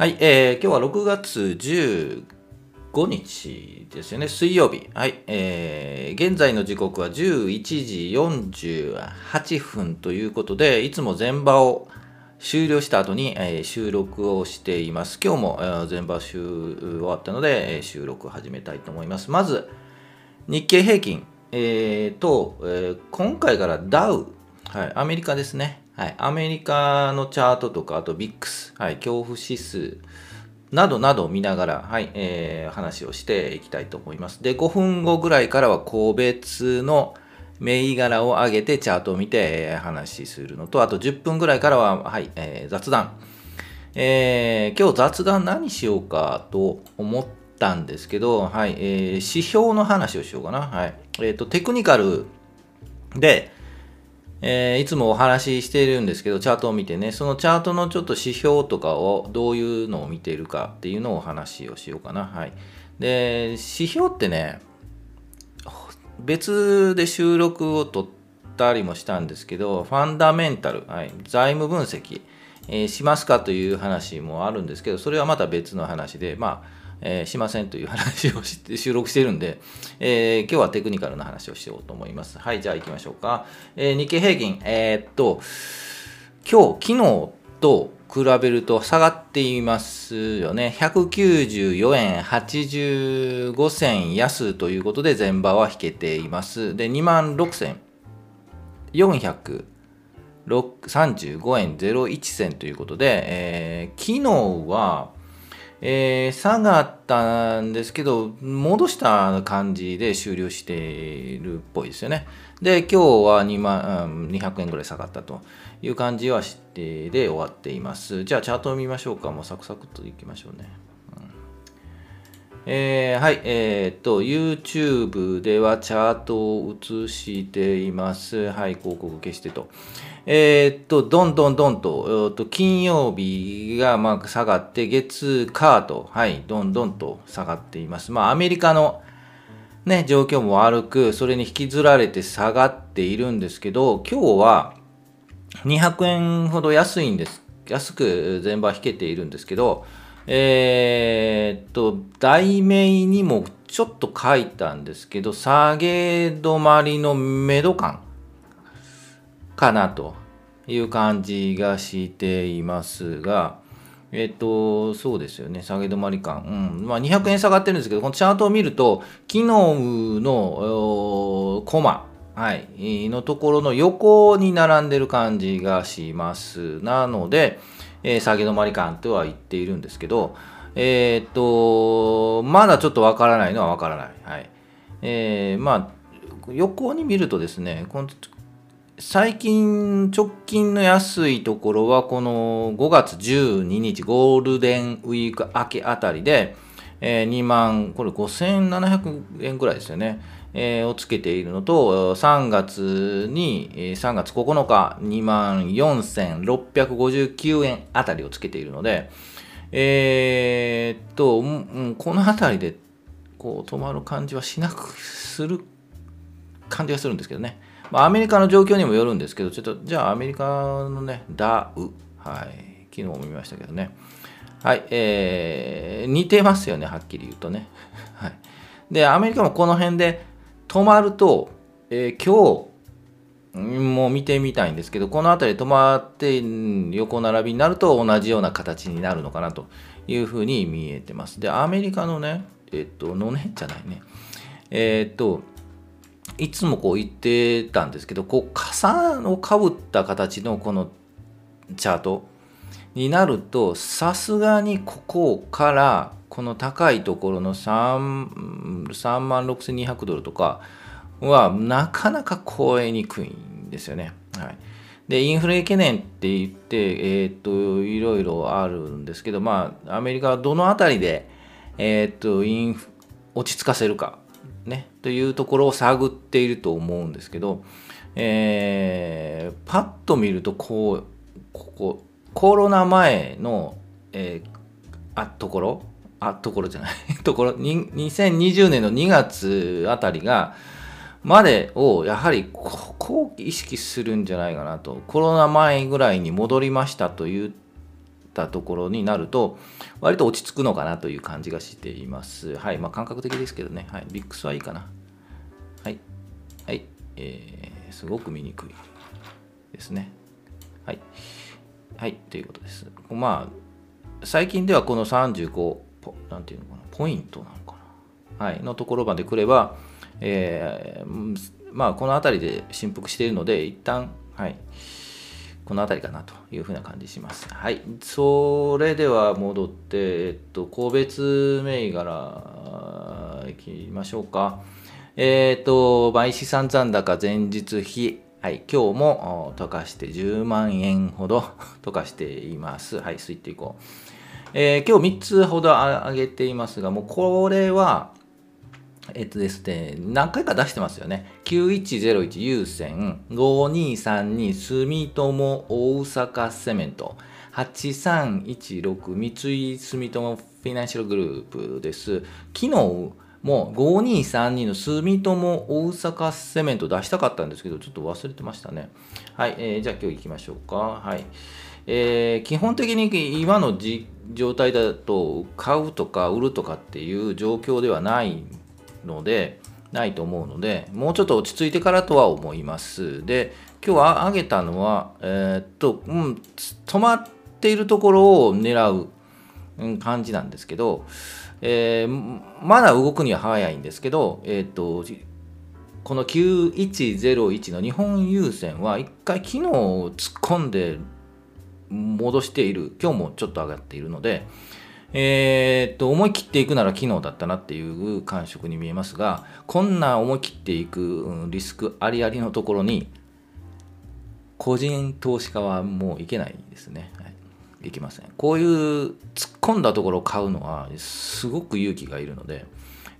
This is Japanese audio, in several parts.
はい、えー、今日は6月15日ですよね、水曜日。はい、えー、現在の時刻は11時48分ということで、いつも前場を終了した後に、えー、収録をしています。今日も、えー、前場終終わったので、えー、収録を始めたいと思います。まず、日経平均、えー、と、えー、今回からダウ、はい、アメリカですね。はい、アメリカのチャートとか、あとビックス、はい、恐怖指数などなどを見ながら、はいえー、話をしていきたいと思います。で、5分後ぐらいからは個別の銘柄を上げてチャートを見て話するのと、あと10分ぐらいからは、はい、えー、雑談。えー、今日雑談何しようかと思ったんですけど、はい、えー、指標の話をしようかな。はい。えっ、ー、と、テクニカルで、えー、いつもお話ししているんですけど、チャートを見てね、そのチャートのちょっと指標とかをどういうのを見ているかっていうのをお話をしようかな。はい。で、指標ってね、別で収録を取ったりもしたんですけど、ファンダメンタル、はい、財務分析、えー、しますかという話もあるんですけど、それはまた別の話で、まあ、えー、しませんという話をして 収録しているんで、えー、今日はテクニカルな話をしようと思います。はい、じゃあ行きましょうか。えー、日経平均、え、っと、今日、昨日と比べると下がっていますよね。194円85銭安ということで前場は引けています。で、2万6435円01銭ということで、えー、昨日は、えー、下がったんですけど、戻した感じで終了しているっぽいですよね。で、今日は2万、200円ぐらい下がったという感じはしてで終わっています。じゃあ、チャートを見ましょうか。もうサクサクといきましょうね。えー、はい、えー、っと、YouTube ではチャートを映しています。はい、広告消してと。えー、っと、どんどんどんと、えっと金曜日がまあ下がって、月、火と、はい、どんどんと下がっています。まあ、アメリカのね、状況も悪く、それに引きずられて下がっているんですけど、今日は200円ほど安いんです。安く全場引けているんですけど、えー、っと、題名にもちょっと書いたんですけど、下げ止まりのめど感かなという感じがしていますが、えっと、そうですよね、下げ止まり感。うん。まあ、200円下がってるんですけど、このチャートを見ると、昨日のコマ、はい、のところの横に並んでる感じがします。なので、えー、下げ止まり感とは言っているんですけど、えー、っと、まだちょっとわからないのはわからない。はい。えー、まあ、横に見るとですね、この最近直近の安いところはこの5月12日ゴールデンウィーク明けあたりで、えー、2万これ5700円ぐらいですよね、えー、をつけているのと3月に3月9日2万4659円あたりをつけているのでえー、っと、うん、このあたりでこう止まる感じはしなくする感じがするんですけどね。まあ、アメリカの状況にもよるんですけど、ちょっと、じゃあアメリカのね、ダウ、はい、昨日も見ましたけどね。はい、えー、似てますよね、はっきり言うとね。はい。で、アメリカもこの辺で止まると、えー、今日、もう見てみたいんですけど、この辺り止まって横並びになると同じような形になるのかなというふうに見えてます。で、アメリカのね、えっと、のねじゃないね。えっと、いつもこう言ってたんですけどこう傘をかぶった形のこのチャートになるとさすがにここからこの高いところの 3, 万6200ドルとかはなかなか超えにくいんですよね。はい、でインフレ懸念って言って、えー、っといろいろあるんですけどまあアメリカはどの辺りで、えー、っとイン落ち着かせるかね、というところを探っていると思うんですけど、えー、パッと見るとこうここコロナ前の、えー、あところあところじゃない ところ2020年の2月あたりがまでをやはりここを意識するんじゃないかなとコロナ前ぐらいに戻りましたというたところになると、割と落ち着くのかなという感じがしています。はい。まあ、感覚的ですけどね。はい。ビックスはいいかな。はい。はい。えー、すごく見にくいですね。はい。はい。ということです。まあ、最近ではこの35、ポなんていうのかな、ポイントなのかな。はい。のところまで来れば、えー、まあ、この辺りで振幅しているので、一旦、はい。この辺りかなというふうな感じします。はい。それでは戻って、えっと、個別銘柄いきましょうか。えっと、毎資産残高前日比。はい。今日も溶かして10万円ほど 溶かしています。はい。スイッチいこう。えー、今日3つほど上げていますが、もうこれは、えっとですね、何回か出してますよね。9101優先、5232住友大阪セメント、8316三井住友フィナンシャルグループです。昨日もう5232の住友大阪セメント出したかったんですけど、ちょっと忘れてましたね。はい、えー、じゃあ今日行きましょうか。はい。えー、基本的に今の状態だと買うとか売るとかっていう状況ではないんので、ないと思うので、もうちょっと落ち着いてからとは思います。で、今日は上げたのは、えー、っと、うん、止まっているところを狙う、感じなんですけど、えー、まだ動くには早いんですけど、えー、っと、この9101の日本郵船は一回昨日突っ込んで戻している、今日もちょっと上がっているので、えー、っと思い切っていくなら昨日だったなっていう感触に見えますがこんな思い切っていくリスクありありのところに個人投資家はもういけないですね、はい、いけません。こういう突っ込んだところを買うのはすごく勇気がいるので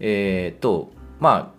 えー、っとまあ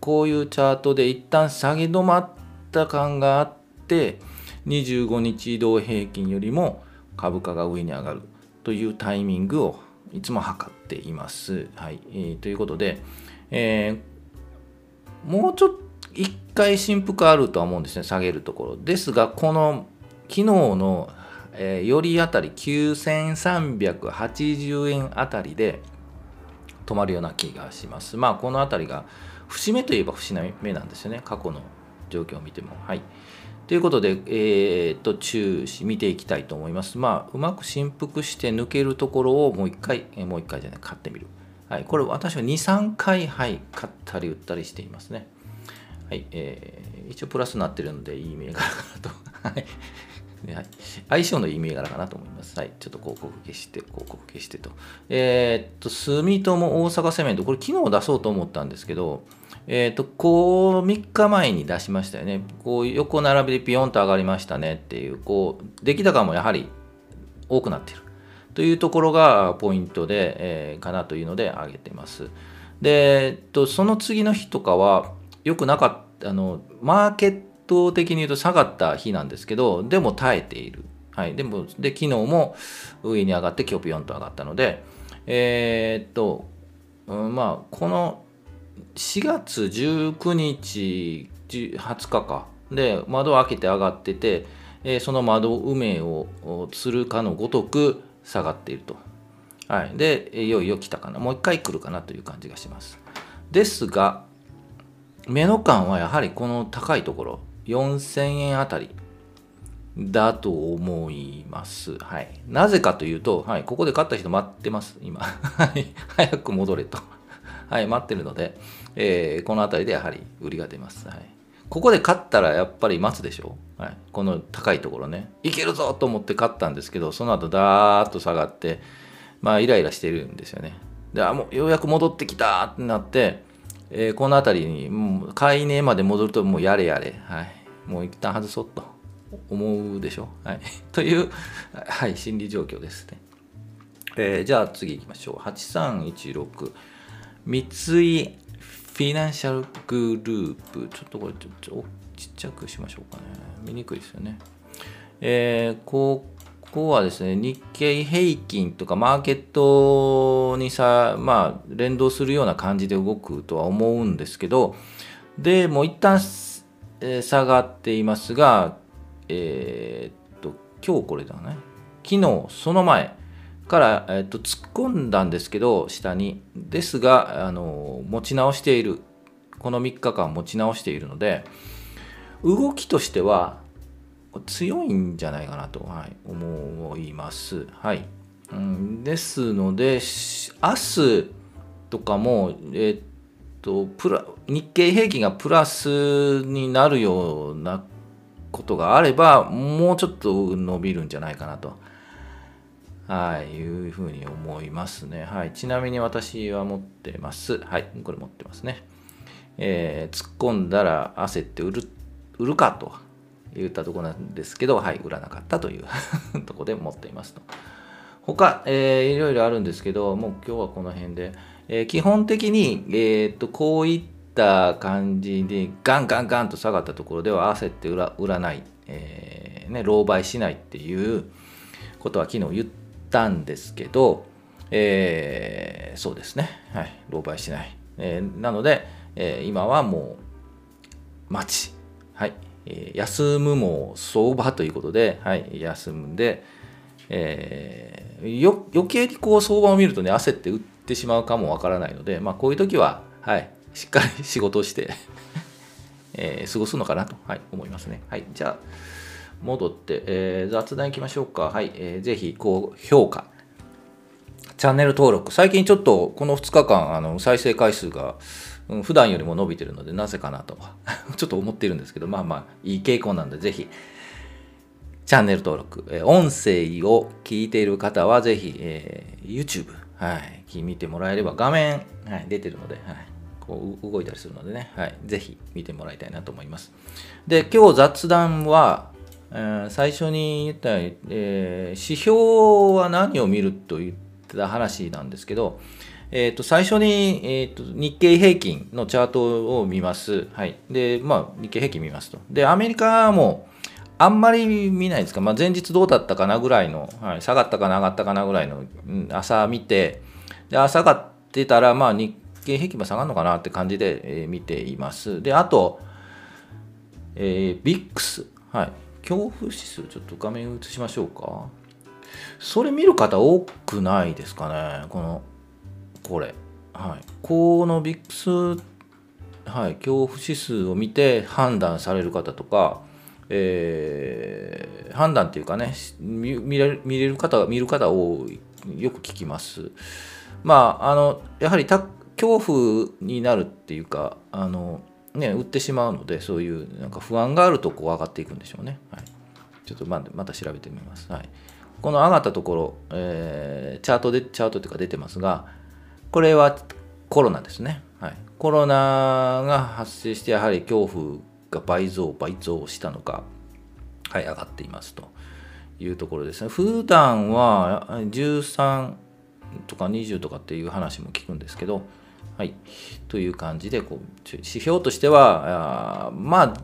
こういうチャートで一旦下げ止まった感があって25日移動平均よりも株価が上に上がる。というタイミングをいつも測っています。はいえー、ということで、えー、もうちょっと1回振幅あるとは思うんですね、下げるところ。ですが、この昨日の、えー、よりあたり9380円あたりで止まるような気がします。まあ、このあたりが節目といえば節目なんですよね、過去の状況を見ても。はい。ということで、えー、っと、注視見ていきたいと思います。まあ、うまく振幅して抜けるところをもう一回、え、もう一回じゃない、買ってみる。はい、これ私は2、3回、はい、買ったり売ったりしていますね。はい、えー、一応プラスになってるので、いい銘柄かなと。はい。相性のいい銘柄かなと思います。はい。ちょっと広告消して、広告消してと。えー、っと、住友大阪セメント、これ昨日出そうと思ったんですけど、えっ、と、こう、3日前に出しましたよね。こう、横並びでピヨンと上がりましたねっていう、こう、出来高もやはり多くなってる。というところがポイントで、えー、かなというので上げてます。で、えっと、その次の日とかは、よくなかった、あの、マーケット倒的に言うと下がった日なんですけど、でも耐えている。はい。でも、で、昨日も上に上がって、今日ピヨンと上がったので、えー、っと、うん、まあ、この4月19日20日かで窓を開けて上がってて、えー、その窓埋めをするかのごとく下がっていると。はい、でいよいよ来たかなもう一回来るかなという感じがします。ですが目の感はやはりこの高いところ4000円あたりだと思います。はい。なぜかというと、はい、ここで買った人待ってます、今。はい。早く戻れと。はい、待ってるので、えー、この辺りでやはり売りが出ます。はい、ここで勝ったらやっぱり待つでしょ、はい、この高いところね。いけるぞと思って勝ったんですけど、その後ダーッと下がって、まあイライラしてるんですよね。で、あ、もうようやく戻ってきたってなって、えー、この辺りに、もう買い値まで戻るともうやれやれ、はい、もう一旦外そうと思うでしょ？はい、という、はい、心理状況ですね。えー、じゃあ次行きましょう。8316。三井フィナンシャルグループ、ちょっとこれちょっとちっちゃくしましょうかね。見にくいですよね。えー、ここはですね、日経平均とかマーケットにさ、まあ、連動するような感じで動くとは思うんですけど、で、もう一旦、下がっていますが、えー、っと、今日これだね。昨日その前から、えっと、突っ込んだんですけど下にですがあの持ち直しているこの3日間持ち直しているので動きとしては強いんじゃないかなと、はい、思います。はい、うん、ですので明日とかも、えっとプラ日経平均がプラスになるようなことがあればもうちょっと伸びるんじゃないかなと。はい、いうふうに思いますね。はい、ちなみに私は持ってます。はい、これ持ってますね。えー、突っ込んだら焦って売る売るかと言ったところなんですけど、はい、売らなかったという ところで持っていますと。他、えー、いろいろあるんですけど、もう今日はこの辺で、えー、基本的に、えー、っとこういった感じでガンガンガンと下がったところでは焦って売ら売らない、えーね、狼狽しないっていうことは昨日言ったんですけど、えー、そうですね、はい、狼狽しない。えー、なので、えー、今はもう待ち、はい。えー、休むも相場ということで、はい、休んで、えー、よ余計にこう相場を見るとね焦って売っててしまうかもわからないので、まあ、こういう時は、はい、しっかり 仕事をしてえー、過ごすのかなと、はい、思いますね。はい、じゃあ戻って、えー、雑談いきましょうか。はい、えー、ぜひ高評価。チャンネル登録。最近ちょっとこの2日間、あの再生回数がうん、普段よりも伸びてるのでなぜかなと ちょっと思ってるんですけどまあまあいい傾向なんでぜひチャンネル登録、え音声を聞いている方はぜひ、えー、YouTube、はい、見てもらえれば画面、はい、出てるので、はい、こう動いたりするのでね、はい、ぜひ見てもらいたいなと思います。で、今日雑談は、えー、最初に言ったように、えー、指標は何を見ると言った話なんですけど、えー、と最初に、えー、と日経平均のチャートを見ます。はい。で、まあ、日経平均見ますと。で、アメリカもあんまり見ないですか、まあ、前日どうだったかなぐらいの、はい、下がったかな、上がったかなぐらいの、うん、朝見て、で、朝がってたら、まあ、日経平均も下がるのかなって感じで、えー、見ています。で、あと、えー、ビックス、はい。恐怖指数、ちょっと画面映しましょうか。それ見る方多くないですかね、このこれ。はい、このビックス、はい、恐怖指数を見て判断される方とか、えー、判断っていうかね見れる見れる方見る方をよく聞きます。まああのやはり恐怖になるっていうかあの、ね、売ってしまうのでそういうなんか不安があるとこう上がっていくんでしょうね。はい、ちょっとままた調べてみます。はい、この上がったところ、えー、チャートでチャートというか出てますがこれはコロナですね。はい、コロナが発生してやはり恐怖が倍増倍増したのか、はい、上がっていますというところですね。普段は13とか20とかっていう話も聞くんですけど、はい、という感じでこう指標としてはあまあ、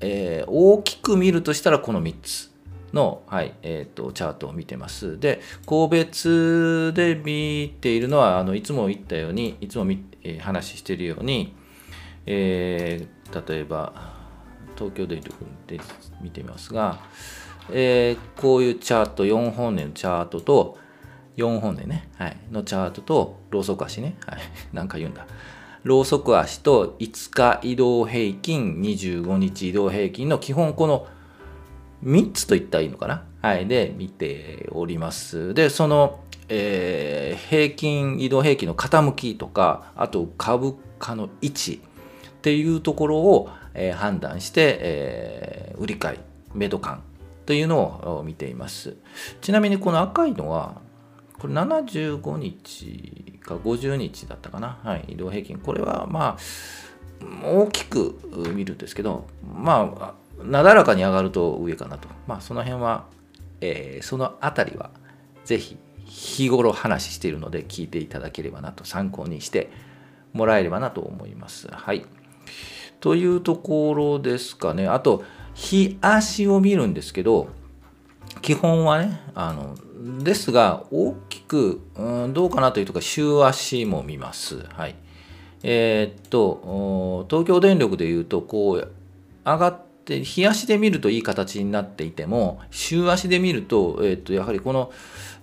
えー、大きく見るとしたらこの3つの、はいえーと、チャートを見てます。で、個別で見ているのは、あのいつも言ったように、いつも、えー、話しているように、え、例えば、東京電力で見てみますが、えー、こういうチャート、4本年のチャートと、4本年ね、はい、のチャートと、ローソク足ね、はい、なんか言うんだ。ローソク足と5日移動平均、25日移動平均の基本、この3つと言ったらいいのかな？はい。で、見ております。で、その、えー、平均、移動平均の傾きとか、あと株価の位置っていうところを、え、判断して、え、売り買い、メド感というのを見ています。ちなみにこの赤いのは、これ75日か50日だったかな？はい。移動平均。これはまあ、大きく見るんですけど、まあ、なだらかに上がると上かなと。まあ、その辺は、えー、そのあたりは、ぜひ、日頃話しているので聞いていただければなと、参考にしてもらえればなと思います。はい。というところですかね。あと、日足を見るんですけど、基本はね、あの、ですが、大きく、うん、どうかなというとか、週足も見ます。はい。えー、っと、東京電力でいうと、こう、上がっで日足で見るといい形になっていても週足で見ると,、えー、とやはりこの、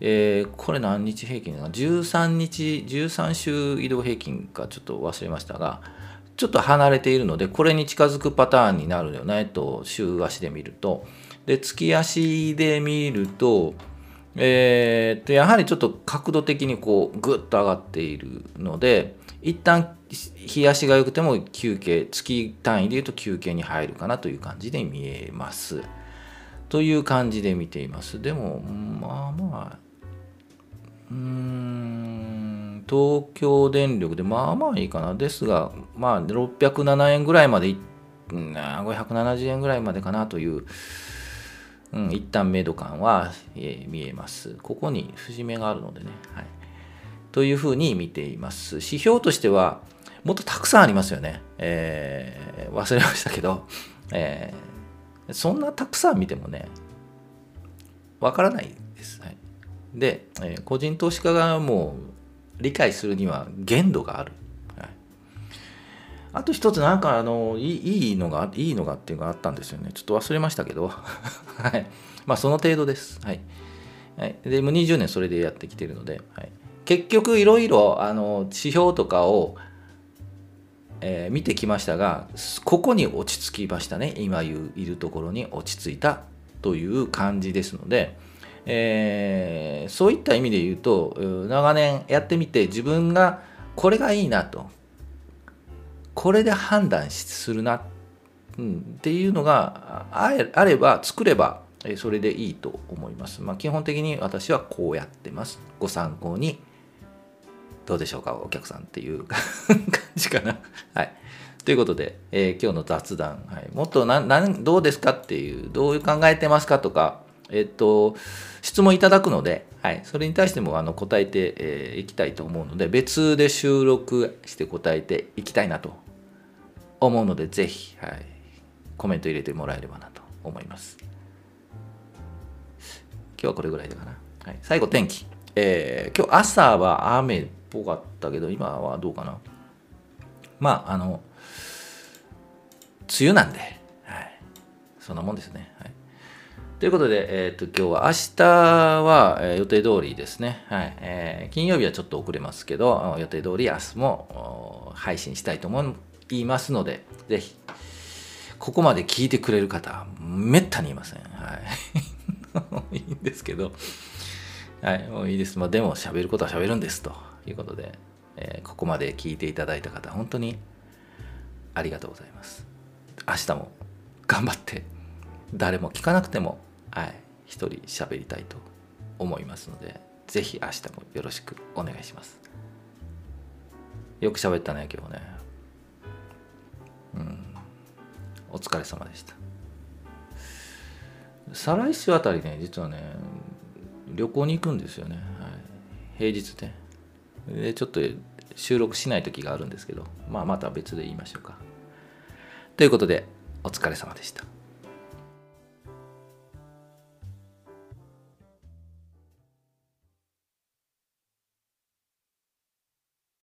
えー、これ何日平均だな？13日13週移動平均かちょっと忘れましたがちょっと離れているのでこれに近づくパターンになるよねと週足で見ると。で月足で見るとえー、とやはりちょっと角度的にこうグッと上がっているので一旦日足が良くても休憩月単位で言うと休憩に入るかなという感じで見えます。という感じで見ています。でもまあまあうーん。東京電力でまあまあいいかなですがまあ607円ぐらいまで570円ぐらいまでかなといううん、一旦メド感は、えー、見えます。ここに節目があるのでね。はい、というふうに見ています。指標としては、もっとたくさんありますよね。えー、忘れましたけど、えー、そんなたくさん見てもね、わからないです。はい、で、えー、個人投資家がも理解するには限度がある。あと一つなんかあのいいのがいいのがっていうのがあったんですよね。ちょっと忘れましたけど。はい。まあその程度です。はい、はい、でもう20年それでやってきてるので、はい、結局いろいろあの指標とかを、えー、見てきましたがここに落ち着きましたね。今いるところに落ち着いたという感じですので、えー、そういった意味で言うと長年やってみて自分がこれがいいなとこれで判断するな、うん、っていうのがあれば作ればそれでいいと思います。まあ、基本的に私はこうやってます。ご参考にどうでしょうかお客さんっていう 感じかな。はい。ということで、えー、今日の雑談、はい、もっとなどうですかっていうどういう考えてますかとか、えっと、質問いただくので、はい、それに対してもあの答えてい、えー、きたいと思うので別で収録して答えていきたいなと思うので、ぜひ、はい、コメント入れてもらえればなと思います。今日はこれぐらいだかな。はい、最後、天気。えー、今日朝は雨っぽかったけど、今はどうかな。まあ、あの、梅雨なんで、はい、そんなもんですね。はいということで、えーと、今日は明日は、えー、予定通りですね、はいえー、金曜日はちょっと遅れますけど、予定通り明日も配信したいと思いますので、ぜひ、ここまで聞いてくれる方、めったにいません。はい。いいんですけど、はい、もういいです。まあ、でも、喋ることは喋るんです。ということで、えー、ここまで聞いていただいた方、本当にありがとうございます。明日も頑張って、誰も聞かなくても、はい、一人喋りたいと思いますので、ぜひ明日もよろしくお願いします。よく喋ったね、今日ね。うん。お疲れ様でした。再来週あたりね実はね旅行に行くんですよね、はい、平日ででちょっと収録しない時があるんですけどまあまた別で言いましょうか。ということでお疲れ様でした。